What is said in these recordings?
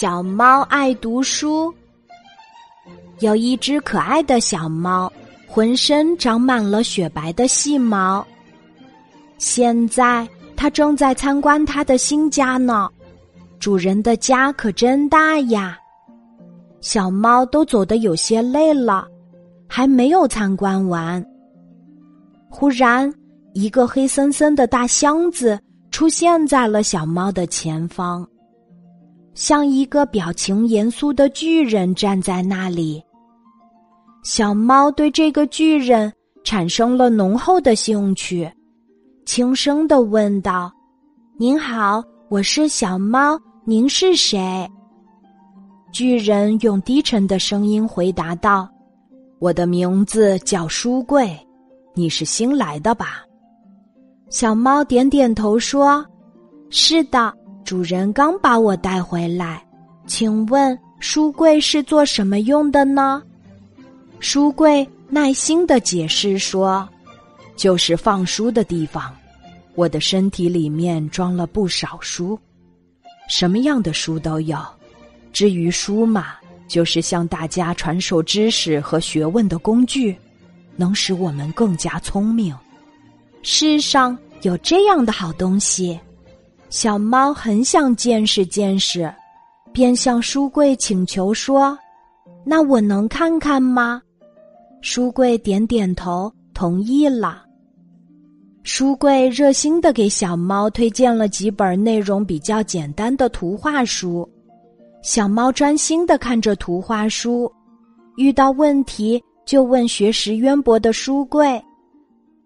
小猫爱读书。有一只可爱的小猫，浑身长满了雪白的细毛。现在它正在参观它的新家呢。主人的家可真大呀！小猫都走得有些累了，还没有参观完。忽然，一个黑森森的大箱子出现在了小猫的前方。像一个表情严肃的巨人站在那里，小猫对这个巨人产生了浓厚的兴趣，轻声的问道：“您好，我是小猫，您是谁？”巨人用低沉的声音回答道：“我的名字叫书柜，你是新来的吧？”小猫点点头说：“是的。”主人刚把我带回来，请问书柜是做什么用的呢？书柜耐心的解释说：“就是放书的地方。我的身体里面装了不少书，什么样的书都有。至于书嘛，就是向大家传授知识和学问的工具，能使我们更加聪明。世上有这样的好东西。”小猫很想见识见识，便向书柜请求说：“那我能看看吗？”书柜点点头，同意了。书柜热心的给小猫推荐了几本内容比较简单的图画书，小猫专心的看着图画书，遇到问题就问学识渊博的书柜，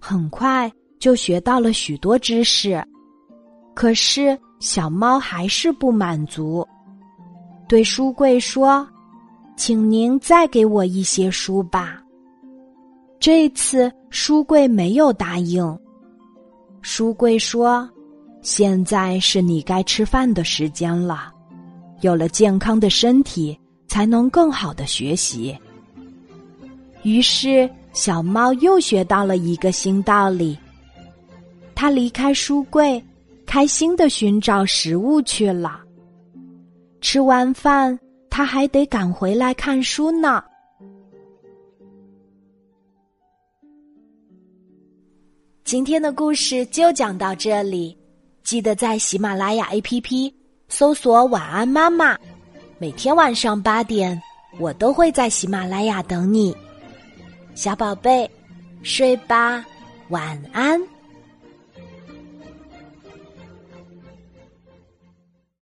很快就学到了许多知识。可是小猫还是不满足，对书柜说：“请您再给我一些书吧。”这次书柜没有答应。书柜说：“现在是你该吃饭的时间了，有了健康的身体，才能更好的学习。”于是小猫又学到了一个新道理。它离开书柜。开心的寻找食物去了。吃完饭，他还得赶回来看书呢。今天的故事就讲到这里，记得在喜马拉雅 APP 搜索“晚安妈妈”，每天晚上八点，我都会在喜马拉雅等你，小宝贝，睡吧，晚安。